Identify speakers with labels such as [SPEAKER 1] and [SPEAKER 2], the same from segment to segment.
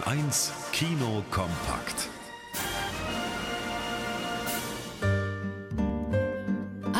[SPEAKER 1] Bayern 1 Kino kompakt.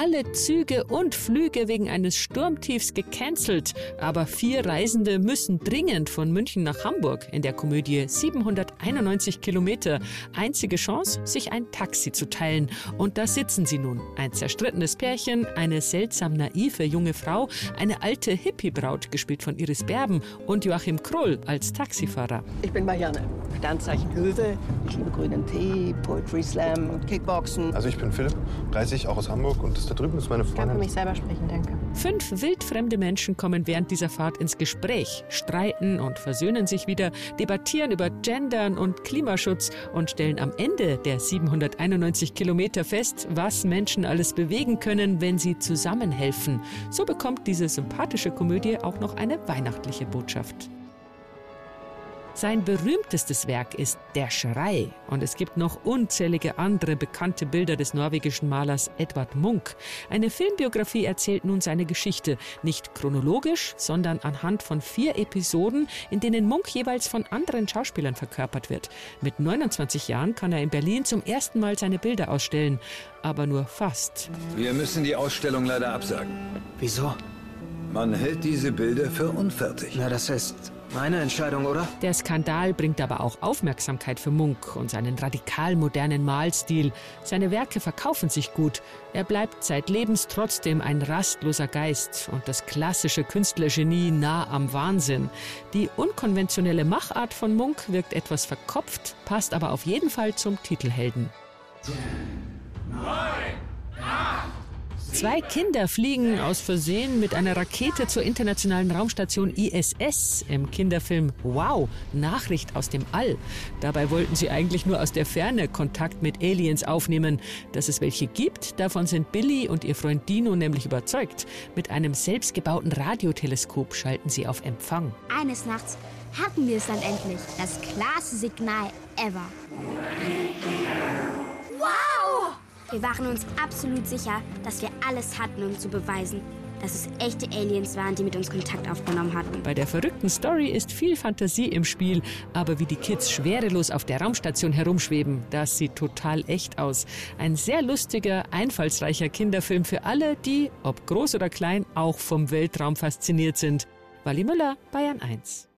[SPEAKER 2] Alle Züge und Flüge wegen eines Sturmtiefs gecancelt. Aber vier Reisende müssen dringend von München nach Hamburg in der Komödie 791 Kilometer. Einzige Chance, sich ein Taxi zu teilen. Und da sitzen sie nun. Ein zerstrittenes Pärchen, eine seltsam naive junge Frau, eine alte Hippie-Braut, gespielt von Iris Berben und Joachim Krull als Taxifahrer.
[SPEAKER 3] Ich bin Marianne. Sternzeichen Löwe. Ich liebe grünen Tee, Poetry Slam, Kickboxen.
[SPEAKER 4] Also ich bin Philipp, 30, auch aus Hamburg und das da drüben ist meine
[SPEAKER 5] Ich kann für
[SPEAKER 4] Freundin.
[SPEAKER 5] mich selber sprechen, danke.
[SPEAKER 2] Fünf wildfremde Menschen kommen während dieser Fahrt ins Gespräch, streiten und versöhnen sich wieder, debattieren über Gendern und Klimaschutz und stellen am Ende der 791 Kilometer fest, was Menschen alles bewegen können, wenn sie zusammenhelfen. So bekommt diese sympathische Komödie auch noch eine weihnachtliche Botschaft. Sein berühmtestes Werk ist Der Schrei und es gibt noch unzählige andere bekannte Bilder des norwegischen Malers Edvard Munch. Eine Filmbiografie erzählt nun seine Geschichte, nicht chronologisch, sondern anhand von vier Episoden, in denen Munch jeweils von anderen Schauspielern verkörpert wird. Mit 29 Jahren kann er in Berlin zum ersten Mal seine Bilder ausstellen, aber nur fast.
[SPEAKER 6] Wir müssen die Ausstellung leider absagen.
[SPEAKER 7] Wieso?
[SPEAKER 6] Man hält diese Bilder für unfertig.
[SPEAKER 7] Na, das ist meine Entscheidung, oder?
[SPEAKER 2] Der Skandal bringt aber auch Aufmerksamkeit für Munch und seinen radikal modernen Malstil. Seine Werke verkaufen sich gut. Er bleibt zeitlebens trotzdem ein rastloser Geist und das klassische Künstlergenie nah am Wahnsinn. Die unkonventionelle Machart von Munch wirkt etwas verkopft, passt aber auf jeden Fall zum Titelhelden. Zwei Kinder fliegen aus Versehen mit einer Rakete zur internationalen Raumstation ISS im Kinderfilm Wow, Nachricht aus dem All. Dabei wollten sie eigentlich nur aus der Ferne Kontakt mit Aliens aufnehmen. Dass es welche gibt, davon sind Billy und ihr Freund Dino nämlich überzeugt. Mit einem selbstgebauten Radioteleskop schalten sie auf Empfang.
[SPEAKER 8] Eines Nachts hatten wir es dann endlich. Das klarste Signal ever. Wow! Wir waren uns absolut sicher, dass wir alles hatten, um zu beweisen, dass es echte Aliens waren, die mit uns Kontakt aufgenommen hatten.
[SPEAKER 2] Bei der verrückten Story ist viel Fantasie im Spiel, aber wie die Kids schwerelos auf der Raumstation herumschweben, das sieht total echt aus. Ein sehr lustiger, einfallsreicher Kinderfilm für alle, die, ob groß oder klein, auch vom Weltraum fasziniert sind. Wally Müller, Bayern 1.